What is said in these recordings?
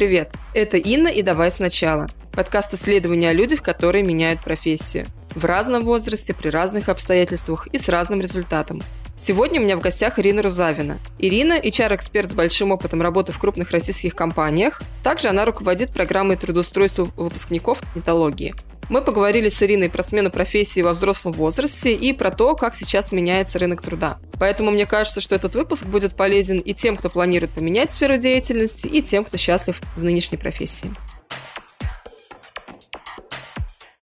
Привет, это Инна и «Давай сначала». Подкаст исследования о людях, которые меняют профессию. В разном возрасте, при разных обстоятельствах и с разным результатом. Сегодня у меня в гостях Ирина Рузавина. Ирина – HR-эксперт с большим опытом работы в крупных российских компаниях. Также она руководит программой трудоустройства выпускников нетологии. Мы поговорили с Ириной про смену профессии во взрослом возрасте и про то, как сейчас меняется рынок труда. Поэтому мне кажется, что этот выпуск будет полезен и тем, кто планирует поменять сферу деятельности, и тем, кто счастлив в нынешней профессии.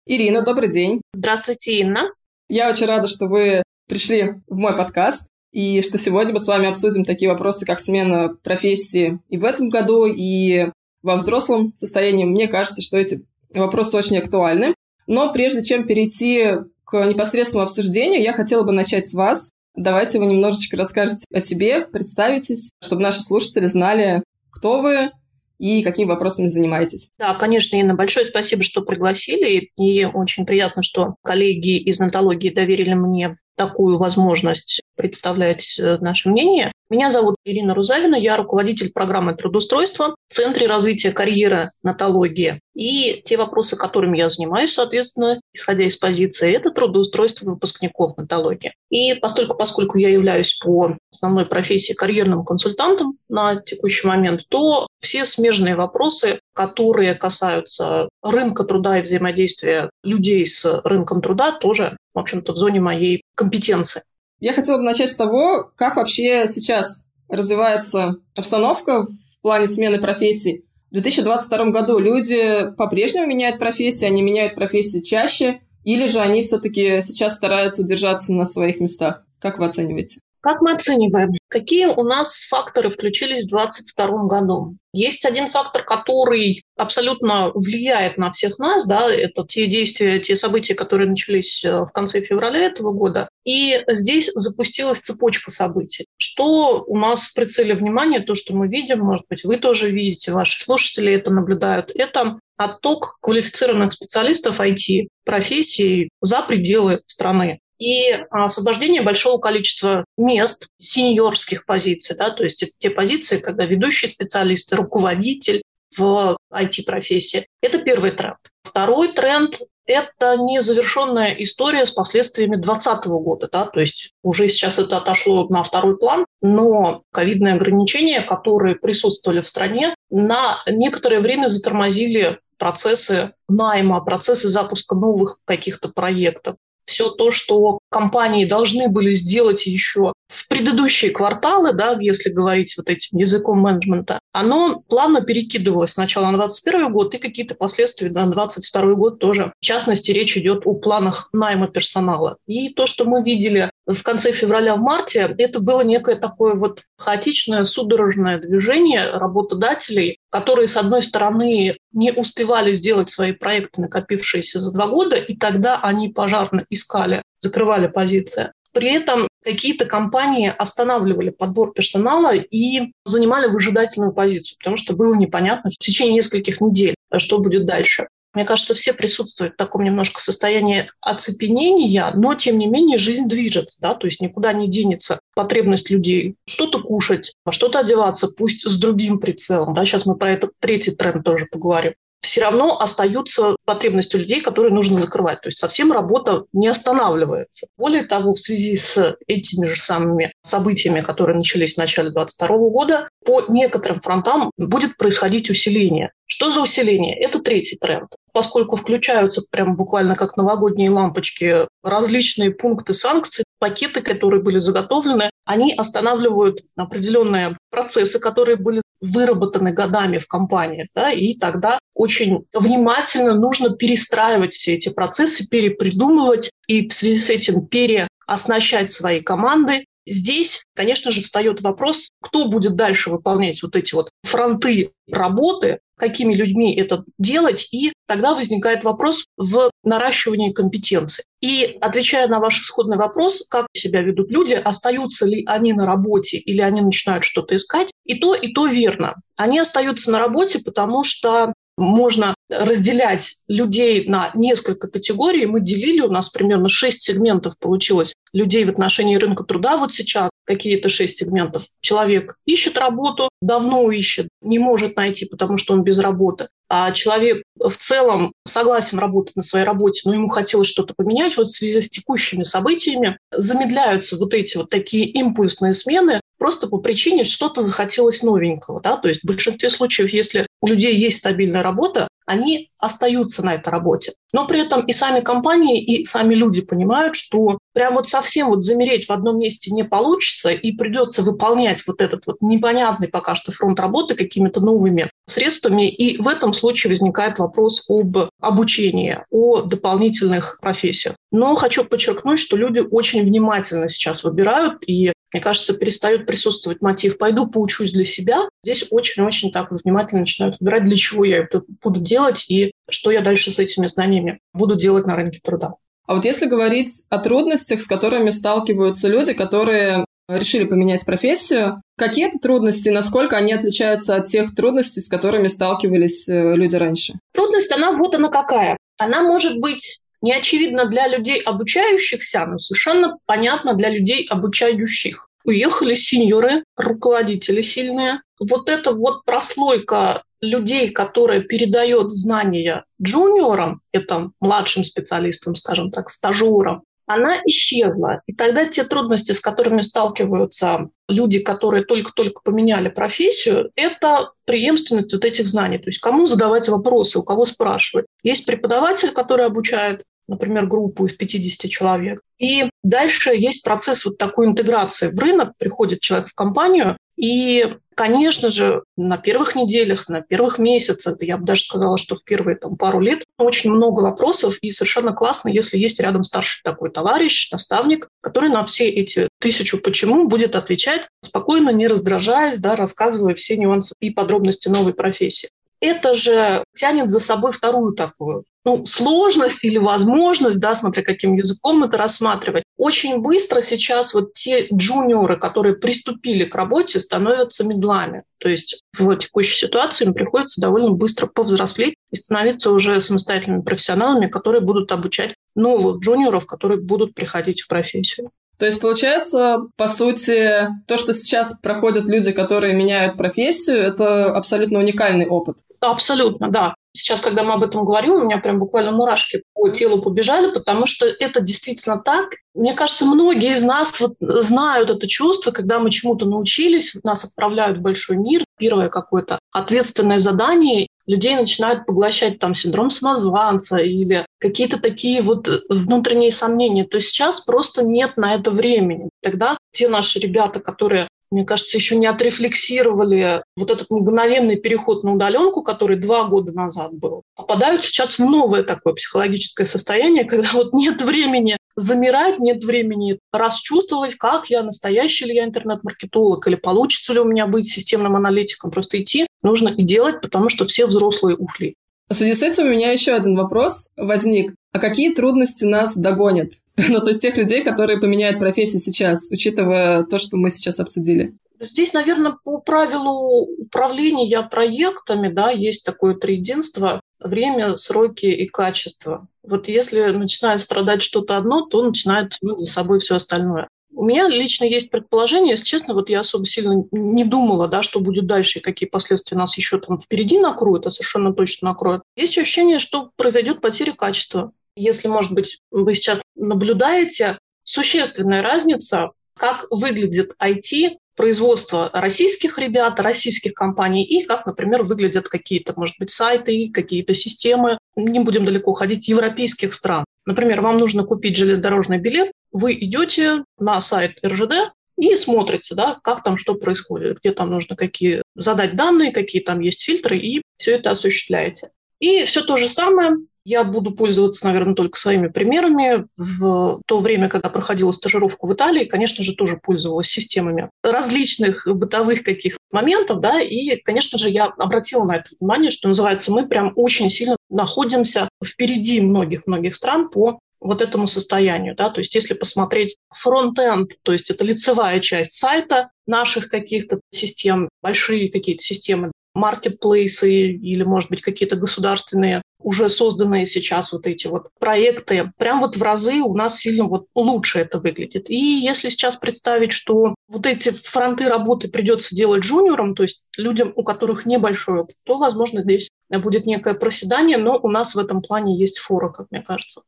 Ирина, добрый день. Здравствуйте, Инна. Я очень рада, что вы пришли в мой подкаст и что сегодня мы с вами обсудим такие вопросы, как смена профессии и в этом году, и во взрослом состоянии. Мне кажется, что эти вопросы очень актуальны. Но прежде чем перейти к непосредственному обсуждению, я хотела бы начать с вас. Давайте вы немножечко расскажете о себе, представитесь, чтобы наши слушатели знали, кто вы и какими вопросами занимаетесь. Да, конечно, Инна, большое спасибо, что пригласили. И очень приятно, что коллеги из натологии доверили мне такую возможность представлять э, наше мнение. Меня зовут Ирина Рузавина, я руководитель программы трудоустройства в Центре развития карьеры натологии. И те вопросы, которыми я занимаюсь, соответственно, исходя из позиции, это трудоустройство выпускников натологии. И поскольку, поскольку я являюсь по основной профессии карьерным консультантом на текущий момент, то все смежные вопросы, которые касаются рынка труда и взаимодействия людей с рынком труда, тоже, в общем-то, в зоне моей компетенции. Я хотела бы начать с того, как вообще сейчас развивается обстановка в плане смены профессий. В 2022 году люди по-прежнему меняют профессии, они меняют профессии чаще, или же они все-таки сейчас стараются удержаться на своих местах? Как вы оцениваете? Как мы оцениваем? Какие у нас факторы включились в 2022 году? Есть один фактор, который абсолютно влияет на всех нас, да, это те действия, те события, которые начались э, в конце февраля этого года. И здесь запустилась цепочка событий. Что у нас в прицеле внимания, то, что мы видим, может быть, вы тоже видите, ваши слушатели это наблюдают, это отток квалифицированных специалистов IT профессий за пределы страны и освобождение большого количества мест, сеньорских позиций, да, то есть это те позиции, когда ведущий специалист, руководитель в IT-профессии. Это первый тренд. Второй тренд – это незавершенная история с последствиями 2020 года. Да? То есть уже сейчас это отошло на второй план, но ковидные ограничения, которые присутствовали в стране, на некоторое время затормозили процессы найма, процессы запуска новых каких-то проектов все то, что компании должны были сделать еще в предыдущие кварталы, да, если говорить вот этим языком менеджмента, оно плавно перекидывалось сначала на 2021 год и какие-то последствия на 2022 год тоже. В частности, речь идет о планах найма персонала. И то, что мы видели в конце февраля, в марте, это было некое такое вот хаотичное, судорожное движение работодателей, которые, с одной стороны, не успевали сделать свои проекты, накопившиеся за два года, и тогда они пожарно искали, закрывали позиции. При этом какие-то компании останавливали подбор персонала и занимали выжидательную позицию, потому что было непонятно в течение нескольких недель, что будет дальше. Мне кажется, все присутствуют в таком немножко состоянии оцепенения, но, тем не менее, жизнь движется, да, то есть никуда не денется. Потребность людей что-то кушать, во что-то одеваться, пусть с другим прицелом, да, сейчас мы про этот третий тренд тоже поговорим все равно остаются потребности людей, которые нужно закрывать. То есть совсем работа не останавливается. Более того, в связи с этими же самыми событиями, которые начались в начале 2022 года, по некоторым фронтам будет происходить усиление. Что за усиление? Это третий тренд. Поскольку включаются прям буквально как новогодние лампочки различные пункты санкций, пакеты, которые были заготовлены, они останавливают определенные процессы, которые были выработаны годами в компании, да, и тогда очень внимательно нужно перестраивать все эти процессы, перепридумывать и в связи с этим переоснащать свои команды. Здесь, конечно же, встает вопрос, кто будет дальше выполнять вот эти вот фронты работы, какими людьми это делать, и тогда возникает вопрос в наращивании компетенций. И отвечая на ваш исходный вопрос, как себя ведут люди, остаются ли они на работе или они начинают что-то искать, и то, и то верно. Они остаются на работе, потому что можно разделять людей на несколько категорий. Мы делили, у нас примерно шесть сегментов получилось людей в отношении рынка труда вот сейчас. какие-то шесть сегментов. Человек ищет работу, давно ищет, не может найти, потому что он без работы. А человек в целом согласен работать на своей работе, но ему хотелось что-то поменять, вот в связи с текущими событиями замедляются вот эти вот такие импульсные смены просто по причине что-то захотелось новенького. Да? То есть в большинстве случаев, если у людей есть стабильная работа, они остаются на этой работе. Но при этом и сами компании, и сами люди понимают, что прям вот совсем вот замереть в одном месте не получится, и придется выполнять вот этот вот непонятный пока что фронт работы какими-то новыми средствами. И в этом случае возникает вопрос об обучении, о дополнительных профессиях. Но хочу подчеркнуть, что люди очень внимательно сейчас выбирают, и мне кажется, перестает присутствовать мотив «пойду поучусь для себя». Здесь очень-очень так внимательно начинают выбирать, для чего я это буду делать и что я дальше с этими знаниями буду делать на рынке труда. А вот если говорить о трудностях, с которыми сталкиваются люди, которые решили поменять профессию, какие это трудности, насколько они отличаются от тех трудностей, с которыми сталкивались э, люди раньше? Трудность, она вот она какая. Она может быть не очевидно для людей обучающихся, но совершенно понятно для людей обучающих. Уехали сеньоры, руководители сильные. Вот эта вот прослойка людей, которая передает знания джуниорам, это младшим специалистам, скажем так, стажерам, она исчезла. И тогда те трудности, с которыми сталкиваются люди, которые только-только поменяли профессию, это преемственность вот этих знаний. То есть кому задавать вопросы, у кого спрашивать. Есть преподаватель, который обучает например, группу из 50 человек. И дальше есть процесс вот такой интеграции в рынок, приходит человек в компанию, и, конечно же, на первых неделях, на первых месяцах, я бы даже сказала, что в первые там, пару лет очень много вопросов, и совершенно классно, если есть рядом старший такой товарищ, наставник, который на все эти тысячу «почему» будет отвечать спокойно, не раздражаясь, да, рассказывая все нюансы и подробности новой профессии это же тянет за собой вторую такую ну, сложность или возможность, да, смотря каким языком это рассматривать. Очень быстро сейчас вот те джуниоры, которые приступили к работе, становятся медлами. То есть в текущей ситуации им приходится довольно быстро повзрослеть и становиться уже самостоятельными профессионалами, которые будут обучать новых джуниоров, которые будут приходить в профессию. То есть, получается, по сути, то, что сейчас проходят люди, которые меняют профессию, это абсолютно уникальный опыт. Абсолютно, да. Сейчас, когда мы об этом говорим, у меня прям буквально мурашки по телу побежали, потому что это действительно так. Мне кажется, многие из нас вот знают это чувство, когда мы чему-то научились, нас отправляют в большой мир, первое какое-то ответственное задание, людей начинают поглощать там синдром самозванца или какие-то такие вот внутренние сомнения. То есть сейчас просто нет на это времени. Тогда те наши ребята, которые мне кажется, еще не отрефлексировали вот этот мгновенный переход на удаленку, который два года назад был, попадают сейчас в новое такое психологическое состояние, когда вот нет времени замирать, нет времени расчувствовать, как я, настоящий ли я интернет-маркетолог, или получится ли у меня быть системным аналитиком. Просто идти нужно и делать, потому что все взрослые ушли. В связи с этим у меня еще один вопрос возник. А какие трудности нас догонят? ну, то есть тех людей, которые поменяют профессию сейчас, учитывая то, что мы сейчас обсудили. Здесь, наверное, по правилу управления проектами, да, есть такое триединство – время, сроки и качество. Вот если начинает страдать что-то одно, то начинает ну, за собой все остальное. У меня лично есть предположение, если честно, вот я особо сильно не думала, да, что будет дальше и какие последствия нас еще там впереди накроют, а совершенно точно накроют. Есть ощущение, что произойдет потеря качества. Если, может быть, вы сейчас наблюдаете существенная разница, как выглядит IT производство российских ребят, российских компаний и как, например, выглядят какие-то, может быть, сайты, какие-то системы, не будем далеко ходить, европейских стран. Например, вам нужно купить железнодорожный билет, вы идете на сайт РЖД и смотрите, да, как там что происходит, где там нужно какие задать данные, какие там есть фильтры, и все это осуществляете. И все то же самое я буду пользоваться, наверное, только своими примерами. В то время, когда проходила стажировку в Италии, конечно же, тоже пользовалась системами различных бытовых каких моментов, да, и, конечно же, я обратила на это внимание, что называется, мы прям очень сильно находимся впереди многих-многих стран по вот этому состоянию. Да? То есть если посмотреть фронт-энд, то есть это лицевая часть сайта наших каких-то систем, большие какие-то системы, маркетплейсы или, может быть, какие-то государственные уже созданные сейчас вот эти вот проекты, прям вот в разы у нас сильно вот лучше это выглядит. И если сейчас представить, что вот эти фронты работы придется делать джуниорам, то есть людям, у которых небольшой опыт, то, возможно, здесь будет некое проседание, но у нас в этом плане есть фора, как мне кажется.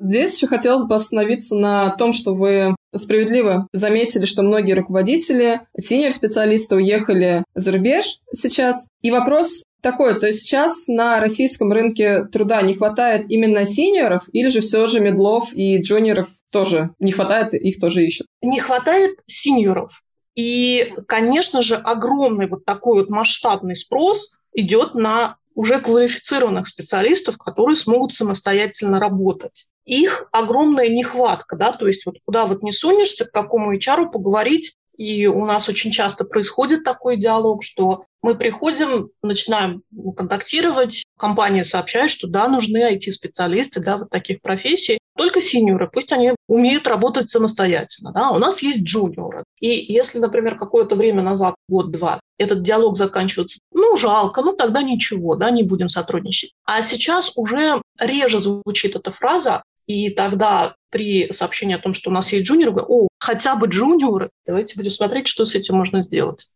Здесь еще хотелось бы остановиться на том, что вы справедливо заметили, что многие руководители, синьор-специалисты уехали за рубеж сейчас. И вопрос такой, то есть сейчас на российском рынке труда не хватает именно синьоров, или же все же медлов и джуниоров тоже не хватает, их тоже ищут? Не хватает синьоров. И, конечно же, огромный вот такой вот масштабный спрос идет на уже квалифицированных специалистов, которые смогут самостоятельно работать. Их огромная нехватка, да, то есть вот куда вот не сунешься, к какому HR поговорить, и у нас очень часто происходит такой диалог, что мы приходим, начинаем контактировать, компания сообщает, что да, нужны IT-специалисты для вот таких профессий, только синьоры, пусть они умеют работать самостоятельно. Да? У нас есть джуниоры. И если, например, какое-то время назад, год-два, этот диалог заканчивается, ну, жалко, ну, тогда ничего, да, не будем сотрудничать. А сейчас уже реже звучит эта фраза, и тогда при сообщении о том, что у нас есть джуниоры, о, хотя бы джуниоры, давайте будем смотреть, что с этим можно сделать.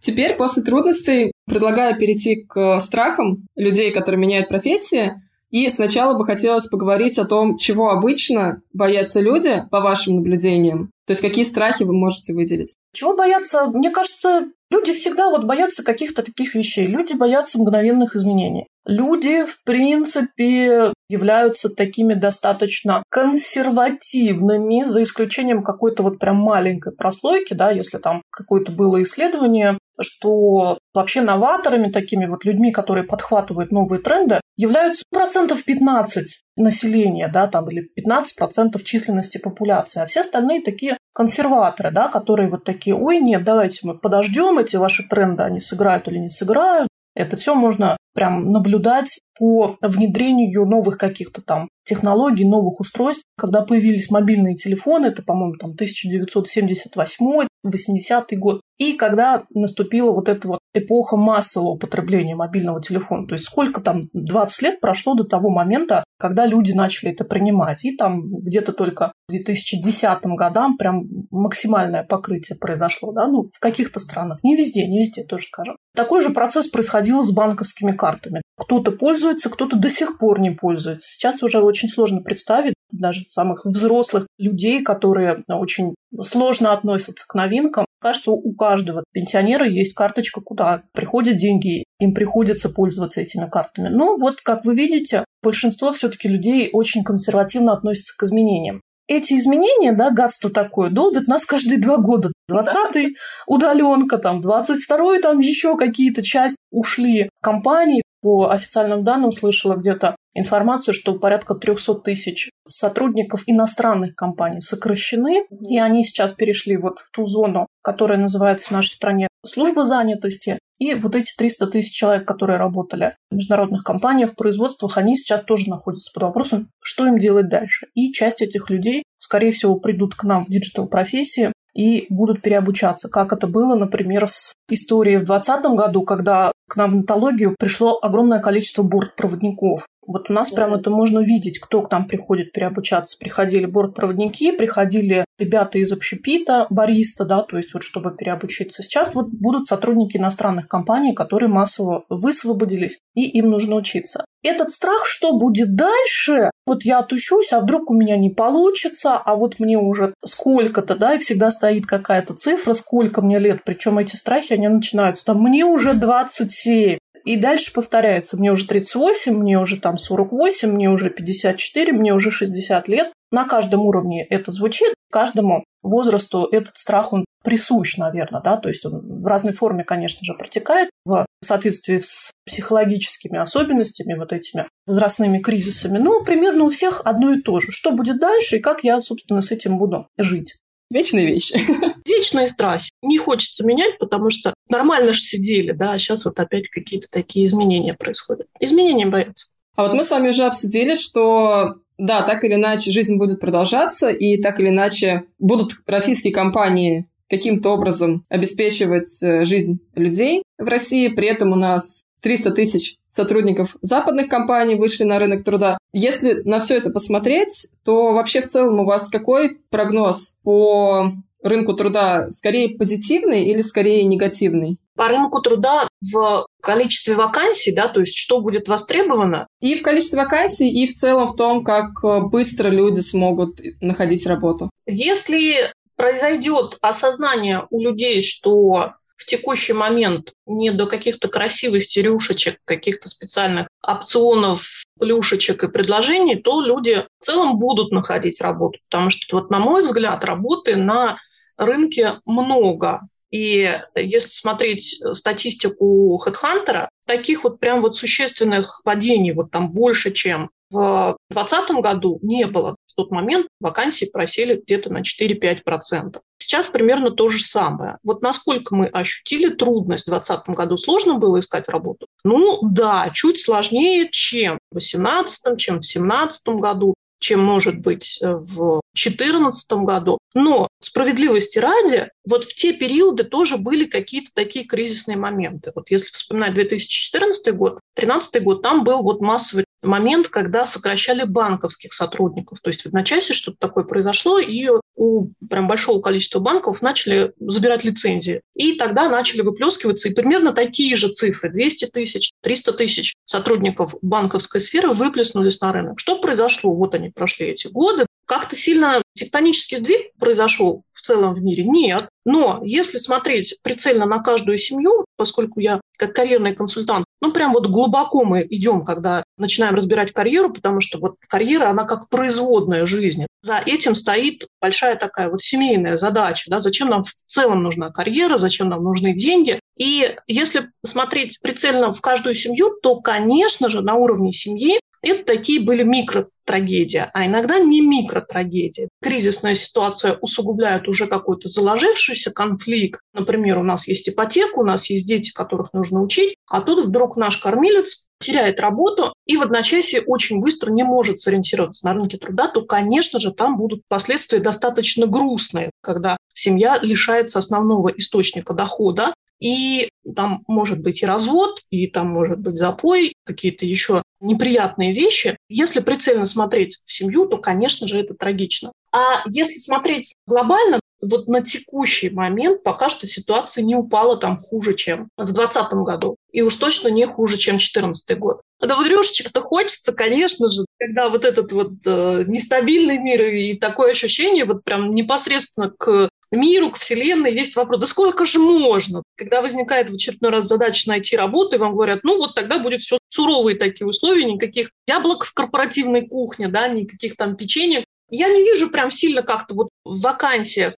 Теперь, после трудностей, предлагаю перейти к страхам людей, которые меняют профессии. И сначала бы хотелось поговорить о том, чего обычно боятся люди, по вашим наблюдениям. То есть какие страхи вы можете выделить? Чего бояться? Мне кажется, люди всегда вот боятся каких-то таких вещей. Люди боятся мгновенных изменений. Люди, в принципе, являются такими достаточно консервативными, за исключением какой-то вот прям маленькой прослойки, да, если там какое-то было исследование, что вообще новаторами, такими вот людьми, которые подхватывают новые тренды, являются процентов 15 населения, да, там, или 15 процентов численности популяции, а все остальные такие консерваторы, да, которые вот такие, ой, нет, давайте мы подождем, эти ваши тренды, они сыграют или не сыграют, это все можно прям наблюдать по внедрению новых каких-то там технологий, новых устройств. Когда появились мобильные телефоны, это, по-моему, там 1978 80-й год, и когда наступила вот эта вот эпоха массового употребления мобильного телефона. То есть сколько там, 20 лет прошло до того момента, когда люди начали это принимать. И там где-то только в 2010 годам прям максимальное покрытие произошло. Да? Ну, в каких-то странах. Не везде, не везде, тоже скажем. Такой же процесс происходил с банковскими картами. Кто-то пользуется, кто-то до сих пор не пользуется. Сейчас уже очень сложно представить даже самых взрослых людей, которые очень сложно относятся к новинкам. Кажется, у каждого пенсионера есть карточка, куда приходят деньги, им приходится пользоваться этими картами. Но вот, как вы видите, большинство все-таки людей очень консервативно относятся к изменениям. Эти изменения, да, гадство такое, долбят нас каждые два года. 20-й удаленка, там, 22-й, там еще какие-то части ушли компании. По официальным данным слышала где-то информацию, что порядка 300 тысяч сотрудников иностранных компаний сокращены, и они сейчас перешли вот в ту зону, которая называется в нашей стране служба занятости. И вот эти 300 тысяч человек, которые работали в международных компаниях, в производствах, они сейчас тоже находятся под вопросом, что им делать дальше. И часть этих людей, скорее всего, придут к нам в digital -профессии, и будут переобучаться, как это было, например, с историей в 2020 году, когда к нам в Нетологию пришло огромное количество бортпроводников. Вот у нас прямо это можно видеть, кто к нам приходит переобучаться. Приходили бортпроводники, приходили ребята из общепита, бариста, да, то есть вот чтобы переобучиться. Сейчас вот будут сотрудники иностранных компаний, которые массово высвободились, и им нужно учиться. Этот страх, что будет дальше, вот я отучусь, а вдруг у меня не получится, а вот мне уже сколько-то, да, и всегда стоит какая-то цифра, сколько мне лет, причем эти страхи, они начинаются, там, мне уже 27, и дальше повторяется, мне уже 38, мне уже там 48, мне уже 54, мне уже 60 лет. На каждом уровне это звучит, каждому возрасту этот страх, он присущ, наверное, да, то есть он в разной форме, конечно же, протекает в соответствии с психологическими особенностями, вот этими возрастными кризисами. Ну, примерно у всех одно и то же. Что будет дальше и как я, собственно, с этим буду жить. Вечные вещи. Вечные страхи. Не хочется менять, потому что нормально же сидели, да, а сейчас вот опять какие-то такие изменения происходят. Изменения боятся. А вот мы с вами уже обсудили, что да, так или иначе жизнь будет продолжаться, и так или иначе будут российские компании каким-то образом обеспечивать э, жизнь людей в России. При этом у нас 300 тысяч сотрудников западных компаний вышли на рынок труда. Если на все это посмотреть, то вообще в целом у вас какой прогноз по рынку труда? Скорее позитивный или скорее негативный? По рынку труда в количестве вакансий, да, то есть что будет востребовано. И в количестве вакансий, и в целом в том, как быстро люди смогут находить работу. Если произойдет осознание у людей, что в текущий момент не до каких-то красивостей, рюшечек, каких-то специальных опционов, плюшечек и предложений, то люди в целом будут находить работу. Потому что, вот, на мой взгляд, работы на рынке много. И если смотреть статистику HeadHunter, таких вот прям вот существенных падений, вот там больше, чем в 2020 году не было. В тот момент вакансии просели где-то на 4-5%. Сейчас примерно то же самое. Вот насколько мы ощутили трудность в 2020 году, сложно было искать работу? Ну да, чуть сложнее, чем в 2018, чем в 2017 году чем может быть в 2014 году. Но справедливости ради, вот в те периоды тоже были какие-то такие кризисные моменты. Вот если вспоминать 2014 год, 2013 год, там был вот массовый момент, когда сокращали банковских сотрудников. То есть в одночасье что-то такое произошло, и у прям большого количества банков начали забирать лицензии. И тогда начали выплескиваться и примерно такие же цифры. 200 тысяч, 300 тысяч сотрудников банковской сферы выплеснулись на рынок. Что произошло? Вот они прошли эти годы. Как-то сильно тектонический сдвиг произошел в целом в мире? Нет. Но если смотреть прицельно на каждую семью, поскольку я как карьерный консультант, ну прям вот глубоко мы идем, когда начинаем разбирать карьеру, потому что вот карьера, она как производная жизни. За этим стоит большая такая вот семейная задача, да, зачем нам в целом нужна карьера, зачем нам нужны деньги. И если смотреть прицельно в каждую семью, то, конечно же, на уровне семьи это такие были микротрагедии, а иногда не микротрагедии. Кризисная ситуация усугубляет уже какой-то заложившийся конфликт. Например, у нас есть ипотека, у нас есть дети, которых нужно учить, а тут вдруг наш кормилец теряет работу и в одночасье очень быстро не может сориентироваться на рынке труда, то, конечно же, там будут последствия достаточно грустные, когда семья лишается основного источника дохода, и там может быть и развод, и там может быть запой, какие-то еще неприятные вещи. Если прицельно смотреть в семью, то, конечно же, это трагично. А если смотреть глобально, вот на текущий момент пока что ситуация не упала там хуже, чем в 2020 году. И уж точно не хуже, чем 2014 год. Да вот рюшечек-то хочется, конечно же, когда вот этот вот э, нестабильный мир и такое ощущение вот прям непосредственно к миру, к Вселенной есть вопрос, да сколько же можно? Когда возникает в очередной раз задача найти работу, и вам говорят, ну вот тогда будет все суровые такие условия, никаких яблок в корпоративной кухне, да, никаких там печенья. Я не вижу прям сильно как-то вот в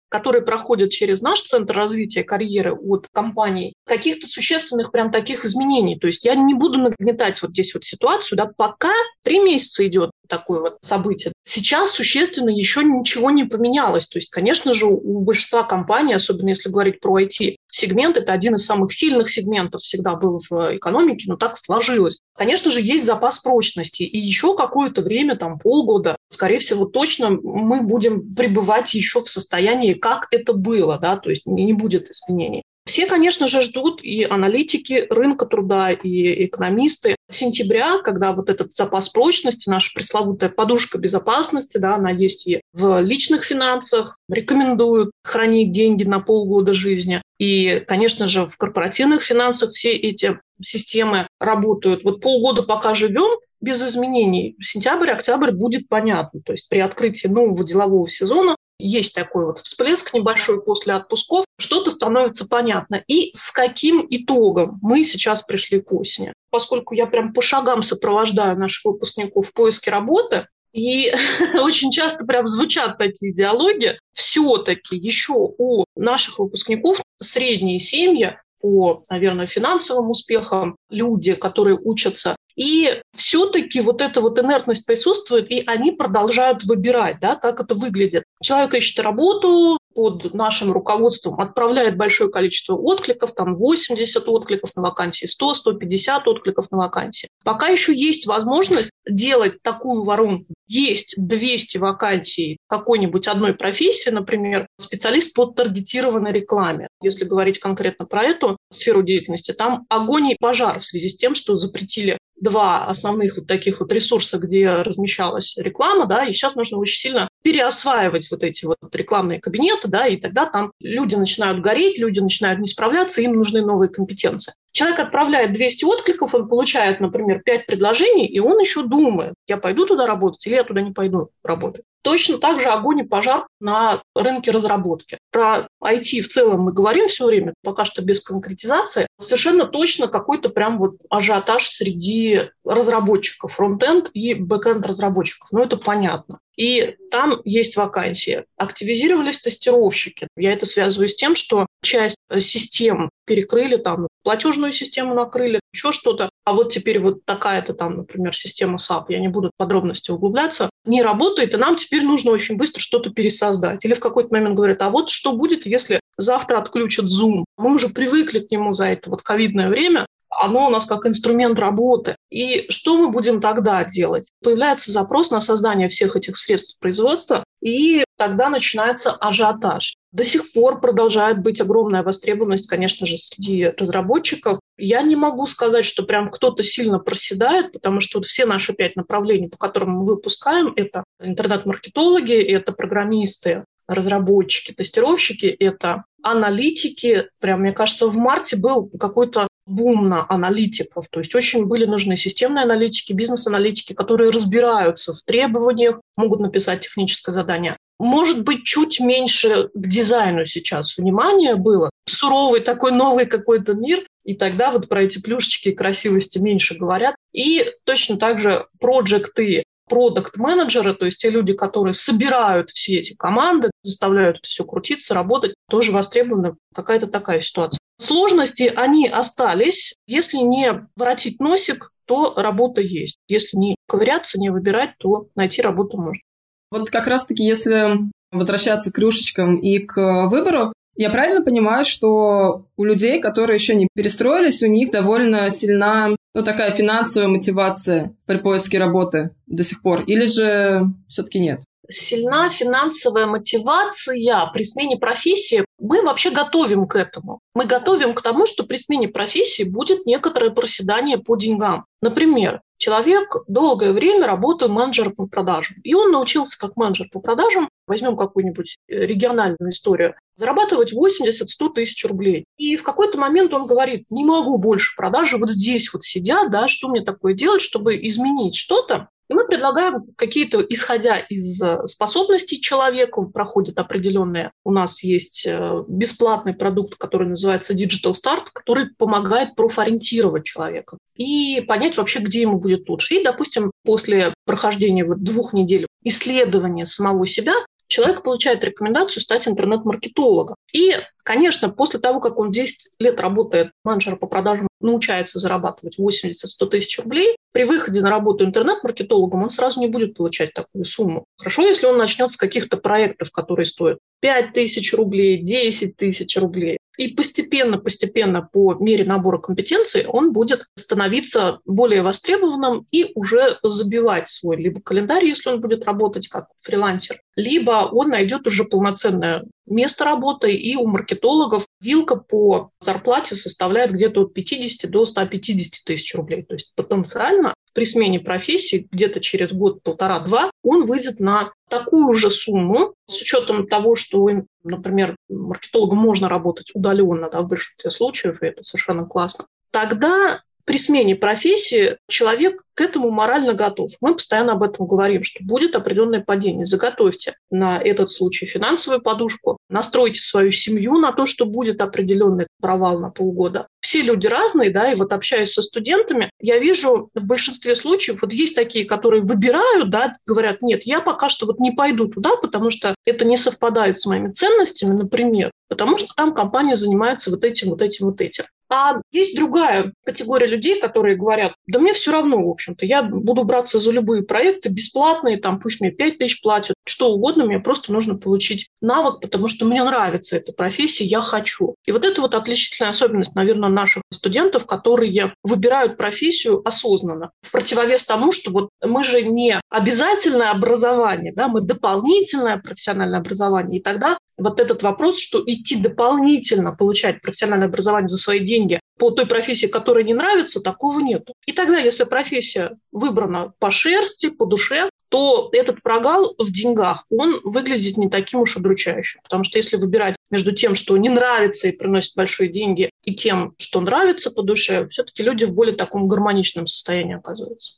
которые проходят через наш центр развития карьеры от компаний, каких-то существенных прям таких изменений. То есть я не буду нагнетать вот здесь вот ситуацию, да, пока три месяца идет такое вот событие. Сейчас существенно еще ничего не поменялось. То есть, конечно же, у большинства компаний, особенно если говорить про IT, сегмент – это один из самых сильных сегментов всегда был в экономике, но так сложилось. Конечно же, есть запас прочности, и еще какое-то время, там полгода, скорее всего, точно мы будем пребывать еще в состоянии, как это было, да, то есть не будет изменений. Все, конечно же, ждут и аналитики рынка труда, и экономисты сентября, когда вот этот запас прочности, наша пресловутая подушка безопасности, да, она есть и в личных финансах, рекомендуют хранить деньги на полгода жизни. И, конечно же, в корпоративных финансах все эти системы работают. Вот полгода пока живем, без изменений. Сентябрь, октябрь будет понятно. То есть при открытии нового делового сезона есть такой вот всплеск небольшой после отпусков, что-то становится понятно. И с каким итогом мы сейчас пришли к осени. Поскольку я прям по шагам сопровождаю наших выпускников в поиске работы, и очень часто прям звучат такие диалоги, все-таки еще у наших выпускников средние семьи по, наверное, финансовым успехам, люди, которые учатся и все-таки вот эта вот инертность присутствует, и они продолжают выбирать, да, как это выглядит. Человек ищет работу, под нашим руководством отправляет большое количество откликов, там 80 откликов на вакансии, 100, 150 откликов на вакансии. Пока еще есть возможность делать такую воронку. Есть 200 вакансий какой-нибудь одной профессии, например, специалист по таргетированной рекламе. Если говорить конкретно про эту сферу деятельности, там огонь и пожар в связи с тем, что запретили два основных вот таких вот ресурса, где размещалась реклама, да, и сейчас нужно очень сильно переосваивать вот эти вот рекламные кабинеты, да, и тогда там люди начинают гореть, люди начинают не справляться, им нужны новые компетенции. Человек отправляет 200 откликов, он получает, например, 5 предложений, и он еще думает, я пойду туда работать или я туда не пойду работать. Точно так же огонь и пожар на рынке разработки. Про IT в целом мы говорим все время, пока что без конкретизации. Совершенно точно какой-то прям вот ажиотаж среди разработчиков, frontend и backend разработчиков. Ну, это понятно. И там есть вакансии. Активизировались тестировщики. Я это связываю с тем, что часть систем перекрыли, там платежную систему накрыли, еще что-то. А вот теперь вот такая-то там, например, система SAP, я не буду в подробности углубляться, не работает, и нам теперь нужно очень быстро что-то пересоздать. Или в какой-то момент говорят, а вот что будет, если завтра отключат Zoom? Мы уже привыкли к нему за это вот ковидное время, оно у нас как инструмент работы. И что мы будем тогда делать? Появляется запрос на создание всех этих средств производства, и тогда начинается ажиотаж. До сих пор продолжает быть огромная востребованность, конечно же, среди разработчиков. Я не могу сказать, что прям кто-то сильно проседает, потому что вот все наши пять направлений, по которым мы выпускаем, это интернет-маркетологи, это программисты, разработчики, тестировщики, это аналитики. Прям, мне кажется, в марте был какой-то бум на аналитиков. То есть очень были нужны системные аналитики, бизнес-аналитики, которые разбираются в требованиях, могут написать техническое задание. Может быть, чуть меньше к дизайну сейчас внимания было. Суровый такой новый какой-то мир, и тогда вот про эти плюшечки и красивости меньше говорят. И точно так же проекты продукт-менеджеры, то есть те люди, которые собирают все эти команды, заставляют это все крутиться, работать, тоже востребована какая-то такая ситуация. Сложности, они остались. Если не воротить носик, то работа есть. Если не ковыряться, не выбирать, то найти работу можно. Вот как раз-таки, если возвращаться к рюшечкам и к выбору, я правильно понимаю, что у людей, которые еще не перестроились, у них довольно сильна ну, такая финансовая мотивация при поиске работы до сих пор? Или же все-таки нет? Сильна финансовая мотивация при смене профессии. Мы вообще готовим к этому. Мы готовим к тому, что при смене профессии будет некоторое проседание по деньгам. Например, человек долгое время работал менеджером по продажам, и он научился как менеджер по продажам, возьмем какую-нибудь э, региональную историю, зарабатывать 80-100 тысяч рублей. И в какой-то момент он говорит, не могу больше продажи, вот здесь вот сидя, да, что мне такое делать, чтобы изменить что-то, и мы предлагаем какие-то, исходя из э, способностей человека, проходит определенные. У нас есть э, бесплатный продукт, который называется Digital Start, который помогает профориентировать человека и понять вообще, где ему будет лучше. И, допустим, после прохождения вот двух недель исследования самого себя, человек получает рекомендацию стать интернет-маркетологом. И, конечно, после того, как он 10 лет работает менеджером по продажам, научается зарабатывать 80-100 тысяч рублей, при выходе на работу интернет-маркетологом он сразу не будет получать такую сумму. Хорошо, если он начнет с каких-то проектов, которые стоят 5 тысяч рублей, 10 тысяч рублей. И постепенно-постепенно по мере набора компетенций он будет становиться более востребованным и уже забивать свой либо календарь, если он будет работать как фрилансер, либо он найдет уже полноценное место работы, и у маркетологов вилка по зарплате составляет где-то от 50 до 150 тысяч рублей. То есть потенциально при смене профессии где-то через год, полтора-два он выйдет на такую же сумму, с учетом того, что, например, маркетологам можно работать удаленно да, в большинстве случаев, и это совершенно классно, тогда при смене профессии человек к этому морально готов. Мы постоянно об этом говорим, что будет определенное падение. Заготовьте на этот случай финансовую подушку, настройте свою семью на то, что будет определенный провал на полгода. Все люди разные, да, и вот общаясь со студентами, я вижу в большинстве случаев, вот есть такие, которые выбирают, да, говорят, нет, я пока что вот не пойду туда, потому что это не совпадает с моими ценностями, например, потому что там компания занимается вот этим, вот этим, вот этим. А есть другая категория людей, которые говорят, да мне все равно, в общем-то, я буду браться за любые проекты бесплатные, там пусть мне 5 тысяч платят, что угодно, мне просто нужно получить навык, потому что мне нравится эта профессия, я хочу. И вот это вот отличительная особенность, наверное, наших студентов, которые выбирают профессию осознанно. В противовес тому, что вот мы же не обязательное образование, да, мы дополнительное профессиональное образование. И тогда вот этот вопрос, что идти дополнительно получать профессиональное образование за свои деньги по той профессии, которая не нравится, такого нет. И тогда, если профессия выбрана по шерсти, по душе, то этот прогал в деньгах, он выглядит не таким уж удручающим. Потому что если выбирать между тем, что не нравится и приносит большие деньги, и тем, что нравится по душе, все-таки люди в более таком гармоничном состоянии оказываются.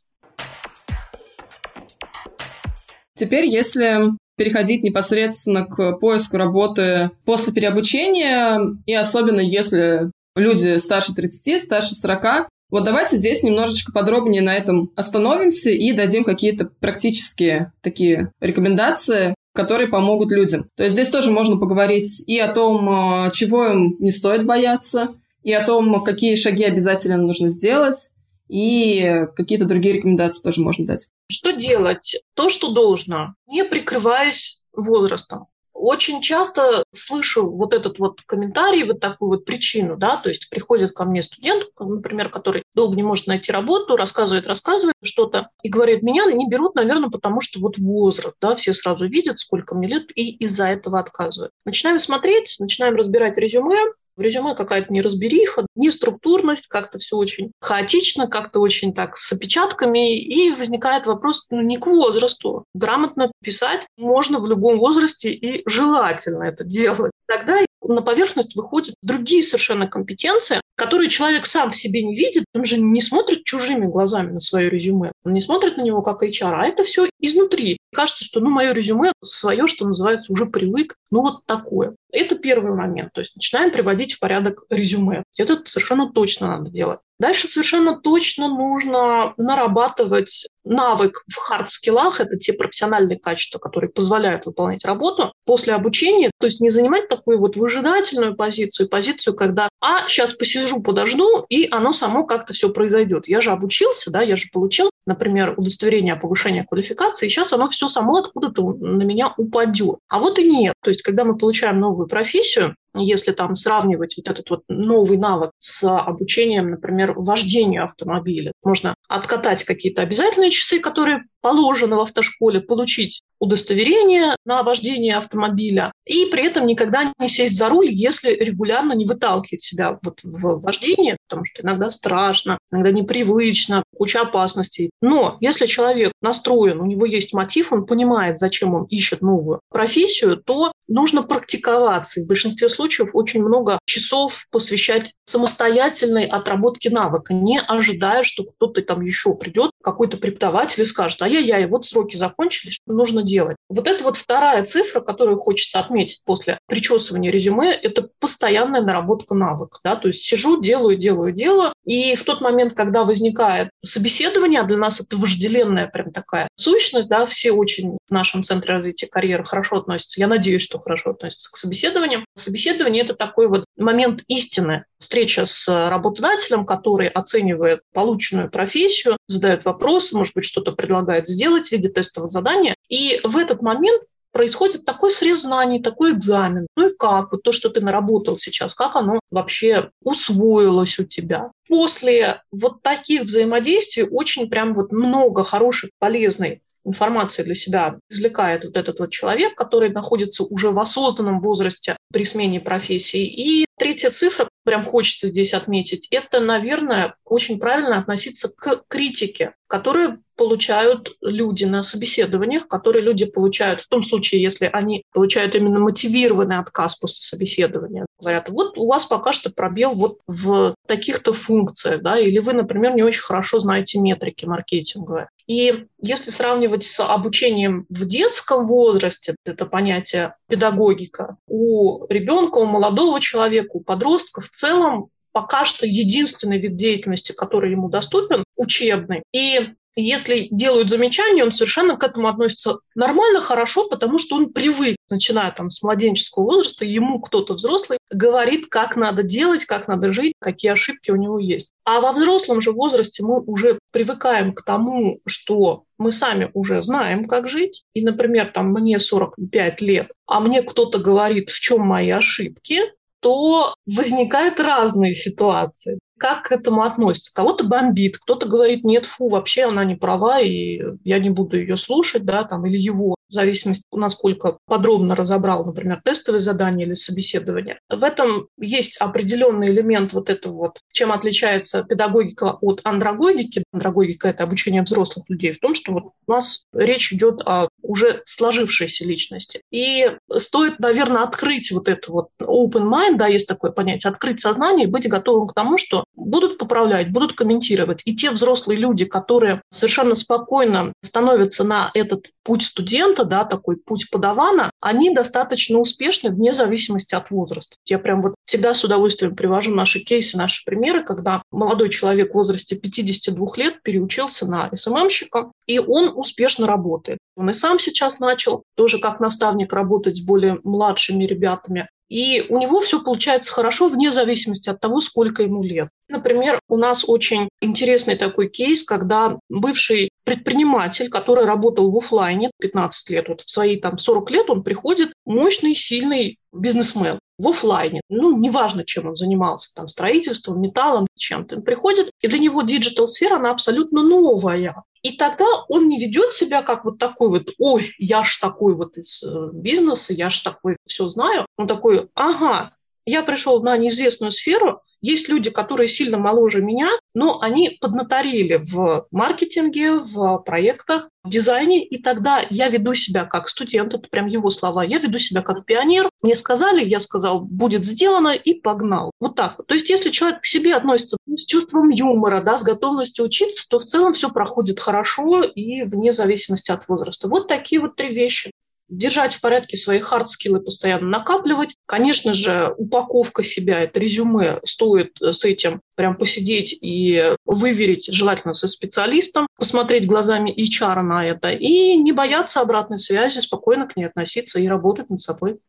Теперь, если переходить непосредственно к поиску работы после переобучения, и особенно если люди старше 30, старше 40, вот давайте здесь немножечко подробнее на этом остановимся и дадим какие-то практические такие рекомендации, которые помогут людям. То есть здесь тоже можно поговорить и о том, э, чего им не стоит бояться, и о том, какие шаги обязательно нужно сделать, и какие-то другие рекомендации тоже можно дать. Что делать? То, что должно, не прикрываясь возрастом. Очень часто слышу вот этот вот комментарий, вот такую вот причину, да, то есть приходит ко мне студент, например, который долго не может найти работу, рассказывает, рассказывает что-то, и говорит, меня не берут, наверное, потому что вот возраст, да, все сразу видят, сколько мне лет, и из-за этого отказывают. Начинаем смотреть, начинаем разбирать резюме, в резюме какая-то неразбериха, неструктурность, как-то все очень хаотично, как-то очень так с опечатками, и возникает вопрос ну, не к возрасту. Грамотно писать можно в любом возрасте и желательно это делать. Тогда на поверхность выходят другие совершенно компетенции, которые человек сам в себе не видит. Он же не смотрит чужими глазами на свое резюме. Он не смотрит на него как HR, а это все изнутри. Кажется, что ну, мое резюме свое, что называется, уже привык. Ну вот такое. Это первый момент. То есть начинаем приводить в порядок резюме. Это совершенно точно надо делать. Дальше совершенно точно нужно нарабатывать навык в хард-скиллах, это те профессиональные качества, которые позволяют выполнять работу после обучения, то есть не занимать такую вот выжидательную позицию, позицию, когда, а, сейчас посижу, подожду, и оно само как-то все произойдет. Я же обучился, да, я же получил, например, удостоверение о повышении квалификации, сейчас оно все само откуда-то на меня упадет. А вот и нет. То есть, когда мы получаем новую профессию, если там сравнивать вот этот вот новый навык с обучением, например, вождению автомобиля, можно откатать какие-то обязательные часы, которые положено в автошколе, получить удостоверение на вождение автомобиля и при этом никогда не сесть за руль, если регулярно не выталкивать себя вот в вождение, потому что иногда страшно, иногда непривычно, куча опасностей. Но если человек настроен, у него есть мотив, он понимает, зачем он ищет новую профессию, то нужно практиковаться. В большинстве случаев очень много часов посвящать самостоятельной отработке навыка, не ожидая, что кто-то там еще придет, какой-то преподаватель и скажет, ай-яй-яй, вот сроки закончились, что нужно делать. Вот это вот вторая цифра, которую хочется отметить после причесывания резюме, это постоянная наработка навыка. Да? То есть сижу, делаю, делаю, делаю, и в тот момент, когда возникает собеседование, а для нас это вожделенная прям такая сущность, да, все очень в нашем центре развития карьеры хорошо относятся, я надеюсь, что хорошо относятся к собеседованиям. Собеседование – это такой вот момент истины, встреча с работодателем, который оценивает полученную профессию, задает вопросы, может быть, что-то предлагает сделать в виде тестового задания. И в этот момент происходит такой срез знаний, такой экзамен. Ну и как? Вот то, что ты наработал сейчас, как оно вообще усвоилось у тебя? После вот таких взаимодействий очень прям вот много хорошей, полезной информации для себя извлекает вот этот вот человек, который находится уже в осознанном возрасте при смене профессии. И третья цифра, прям хочется здесь отметить, это, наверное, очень правильно относиться к критике, которую получают люди на собеседованиях, которые люди получают в том случае, если они получают именно мотивированный отказ после собеседования. Говорят, вот у вас пока что пробел вот в таких-то функциях, да, или вы, например, не очень хорошо знаете метрики маркетинговые. И если сравнивать с обучением в детском возрасте, это понятие педагогика, у ребенка, у молодого человека, у подростка в целом пока что единственный вид деятельности, который ему доступен, учебный. И если делают замечания, он совершенно к этому относится нормально, хорошо, потому что он привык, начиная там с младенческого возраста, ему кто-то взрослый говорит, как надо делать, как надо жить, какие ошибки у него есть. А во взрослом же возрасте мы уже привыкаем к тому, что мы сами уже знаем, как жить. И, например, там мне 45 лет, а мне кто-то говорит, в чем мои ошибки, то возникают разные ситуации. Как к этому относится? Кого-то бомбит, кто-то говорит, нет, фу, вообще она не права, и я не буду ее слушать, да, там, или его в зависимости, насколько подробно разобрал, например, тестовые задания или собеседование. В этом есть определенный элемент вот этого вот, чем отличается педагогика от андрогогики. Андрогогика – это обучение взрослых людей в том, что вот у нас речь идет о уже сложившейся личности. И стоит, наверное, открыть вот это вот open mind, да, есть такое понятие, открыть сознание и быть готовым к тому, что будут поправлять, будут комментировать. И те взрослые люди, которые совершенно спокойно становятся на этот путь студента, да, такой путь подавана, они достаточно успешны вне зависимости от возраста. Я прям вот всегда с удовольствием привожу наши кейсы, наши примеры, когда молодой человек в возрасте 52 лет переучился на СММщика, и он успешно работает. Он и сам сейчас начал тоже как наставник работать с более младшими ребятами. И у него все получается хорошо вне зависимости от того, сколько ему лет. Например, у нас очень интересный такой кейс, когда бывший предприниматель, который работал в офлайне 15 лет, вот в свои там 40 лет он приходит, мощный, сильный бизнесмен в офлайне. Ну, неважно, чем он занимался, там, строительством, металлом, чем-то. Он приходит, и для него digital-сфера, она абсолютно новая. И тогда он не ведет себя как вот такой вот, ой, я ж такой вот из э, бизнеса, я ж такой все знаю. Он такой, ага, я пришел на неизвестную сферу, есть люди, которые сильно моложе меня, но они поднаторели в маркетинге, в проектах, в дизайне, и тогда я веду себя как студент, это прям его слова, я веду себя как пионер. Мне сказали, я сказал, будет сделано, и погнал. Вот так. То есть если человек к себе относится с чувством юмора, да, с готовностью учиться, то в целом все проходит хорошо и вне зависимости от возраста. Вот такие вот три вещи держать в порядке свои хардскиллы, постоянно накапливать. Конечно же, упаковка себя, это резюме, стоит с этим прям посидеть и выверить, желательно со специалистом, посмотреть глазами HR на это и не бояться обратной связи, спокойно к ней относиться и работать над собой.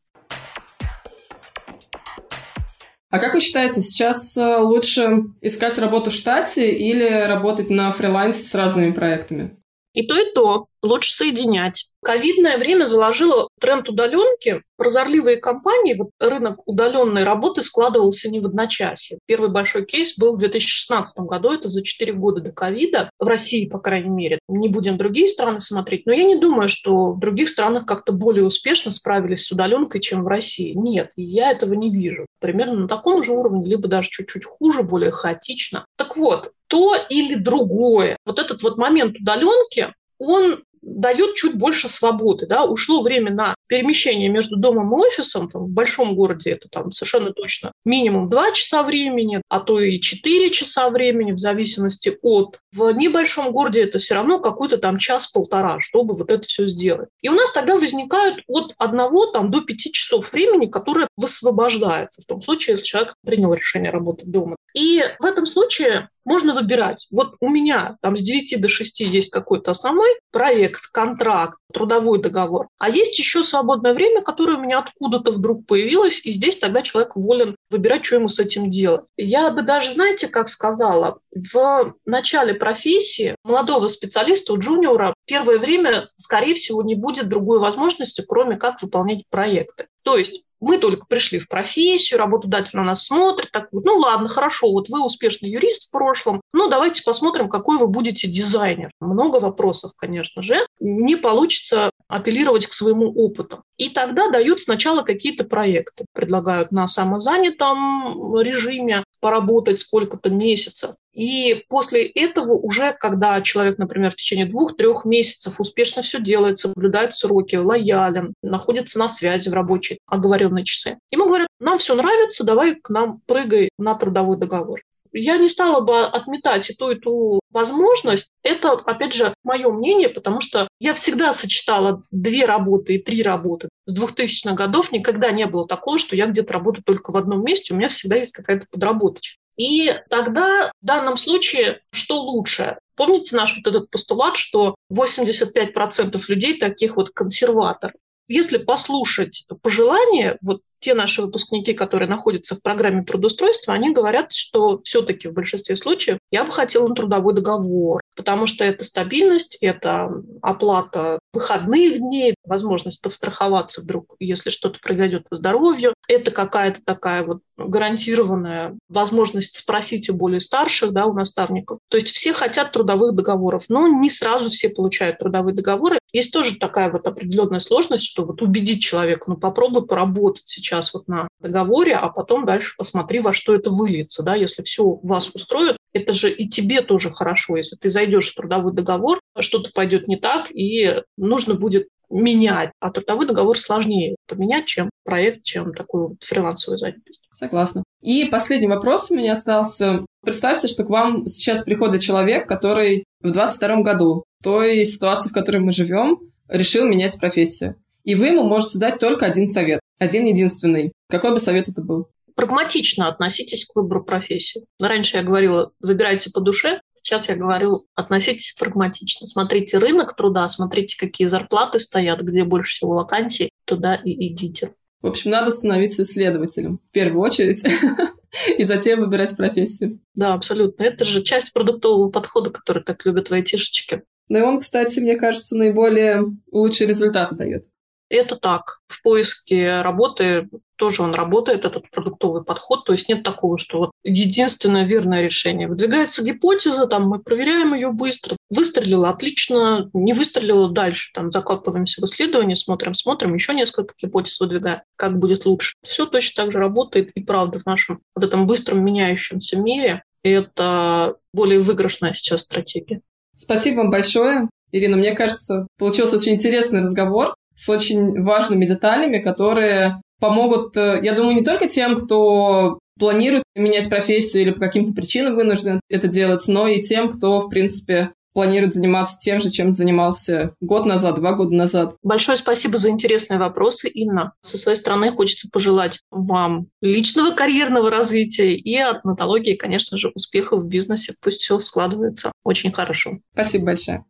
А как вы считаете, сейчас э, лучше искать работу в штате или работать на фрилансе с разными проектами? И то, и то лучше соединять. Ковидное время заложило тренд удаленки. Прозорливые компании, вот рынок удаленной работы складывался не в одночасье. Первый большой кейс был в 2016 году, это за 4 года до ковида, в России, по крайней мере. Не будем другие страны смотреть, но я не думаю, что в других странах как-то более успешно справились с удаленкой, чем в России. Нет, я этого не вижу. Примерно на таком же уровне, либо даже чуть-чуть хуже, более хаотично. Так вот, то или другое. Вот этот вот момент удаленки, он дает чуть больше свободы. Да? Ушло время на перемещение между домом и офисом. Там, в большом городе это там, совершенно точно минимум 2 часа времени, а то и 4 часа времени, в зависимости от. В небольшом городе это все равно какой-то там час-полтора, чтобы вот это все сделать. И у нас тогда возникают от одного там, до пяти часов времени, которое высвобождается в том случае, если человек принял решение работать дома. И в этом случае можно выбирать. Вот у меня там с 9 до 6 есть какой-то основной проект, контракт, трудовой договор. А есть еще свободное время, которое у меня откуда-то вдруг появилось, и здесь тогда человек волен выбирать, что ему с этим делать. Я бы даже, знаете, как сказала, в начале профессии молодого специалиста, у джуниора, первое время, скорее всего, не будет другой возможности, кроме как выполнять проекты. То есть мы только пришли в профессию, работодатель на нас смотрит, так вот, ну ладно, хорошо, вот вы успешный юрист в прошлом, ну давайте посмотрим, какой вы будете дизайнер. Много вопросов, конечно же. Не получится апеллировать к своему опыту. И тогда дают сначала какие-то проекты, предлагают на самозанятом режиме поработать сколько-то месяцев. И после этого уже, когда человек, например, в течение двух-трех месяцев успешно все делает, соблюдает сроки, лоялен, находится на связи в рабочие оговоренные часы, ему говорят, нам все нравится, давай к нам прыгай на трудовой договор я не стала бы отметать и ту, и ту возможность. Это, опять же, мое мнение, потому что я всегда сочетала две работы и три работы. С 2000-х годов никогда не было такого, что я где-то работаю только в одном месте, у меня всегда есть какая-то подработочка. И тогда в данном случае что лучше? Помните наш вот этот постулат, что 85% людей таких вот консерваторов? Если послушать пожелания, вот те наши выпускники, которые находятся в программе трудоустройства, они говорят, что все-таки в большинстве случаев я бы хотела на трудовой договор, потому что это стабильность, это оплата выходных дней, возможность подстраховаться вдруг, если что-то произойдет по здоровью. Это какая-то такая вот гарантированная возможность спросить у более старших, да, у наставников. То есть все хотят трудовых договоров, но не сразу все получают трудовые договоры. Есть тоже такая вот определенная сложность, что вот убедить человека, ну попробуй поработать сейчас вот на договоре, а потом дальше посмотри, во что это выльется, да, если все вас устроит, это же и тебе тоже хорошо, если ты зайдешь в трудовой договор, что-то пойдет не так, и нужно будет менять. А трудовой договор сложнее поменять, чем проект, чем такую вот фрилансовую занятость. Согласна. И последний вопрос у меня остался. Представьте, что к вам сейчас приходит человек, который в 22 году, той ситуации, в которой мы живем, решил менять профессию. И вы ему можете дать только один совет, один единственный. Какой бы совет это был? Прагматично относитесь к выбору профессии. Раньше я говорила, выбирайте по душе, Сейчас я говорю, относитесь прагматично. Смотрите рынок труда, смотрите, какие зарплаты стоят, где больше всего вакансий, туда и идите. В общем, надо становиться исследователем в первую очередь и затем выбирать профессию. Да, абсолютно. Это же часть продуктового подхода, который так любят в айтишечке. Ну и он, кстати, мне кажется, наиболее лучшие результаты дает. Это так. В поиске работы тоже он работает, этот продуктовый подход. То есть нет такого, что вот единственное верное решение. Выдвигается гипотеза, там мы проверяем ее быстро. Выстрелила отлично, не выстрелила дальше. Там закапываемся в исследование, смотрим, смотрим, еще несколько гипотез выдвигаем, как будет лучше. Все точно так же работает. И правда, в нашем вот этом быстром меняющемся мире это более выигрышная сейчас стратегия. Спасибо вам большое. Ирина, мне кажется, получился очень интересный разговор с очень важными деталями, которые помогут, э, я думаю, не только тем, кто планирует менять профессию или по каким-то причинам вынужден это делать, но и тем, кто, в принципе, планирует заниматься тем же, чем занимался год назад, два года назад. Большое спасибо за интересные вопросы, Инна. Со своей стороны хочется пожелать вам личного карьерного развития и от натологии, конечно же, успехов в бизнесе. Пусть все складывается очень хорошо. Спасибо большое.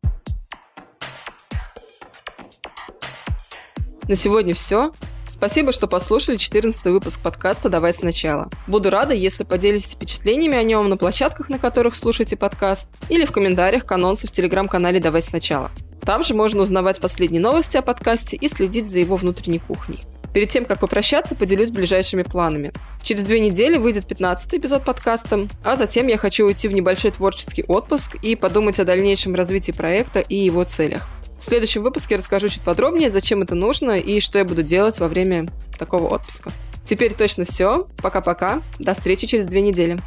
На сегодня все. Спасибо, что послушали 14 выпуск подкаста «Давай сначала». Буду рада, если поделитесь впечатлениями о нем на площадках, на которых слушаете подкаст, или в комментариях к анонсу в телеграм-канале «Давай сначала». Там же можно узнавать последние новости о подкасте и следить за его внутренней кухней. Перед тем, как попрощаться, поделюсь ближайшими планами. Через две недели выйдет 15 эпизод подкаста, а затем я хочу уйти в небольшой творческий отпуск и подумать о дальнейшем развитии проекта и его целях. В следующем выпуске расскажу чуть подробнее, зачем это нужно и что я буду делать во время такого отпуска. Теперь точно все. Пока-пока. До встречи через две недели.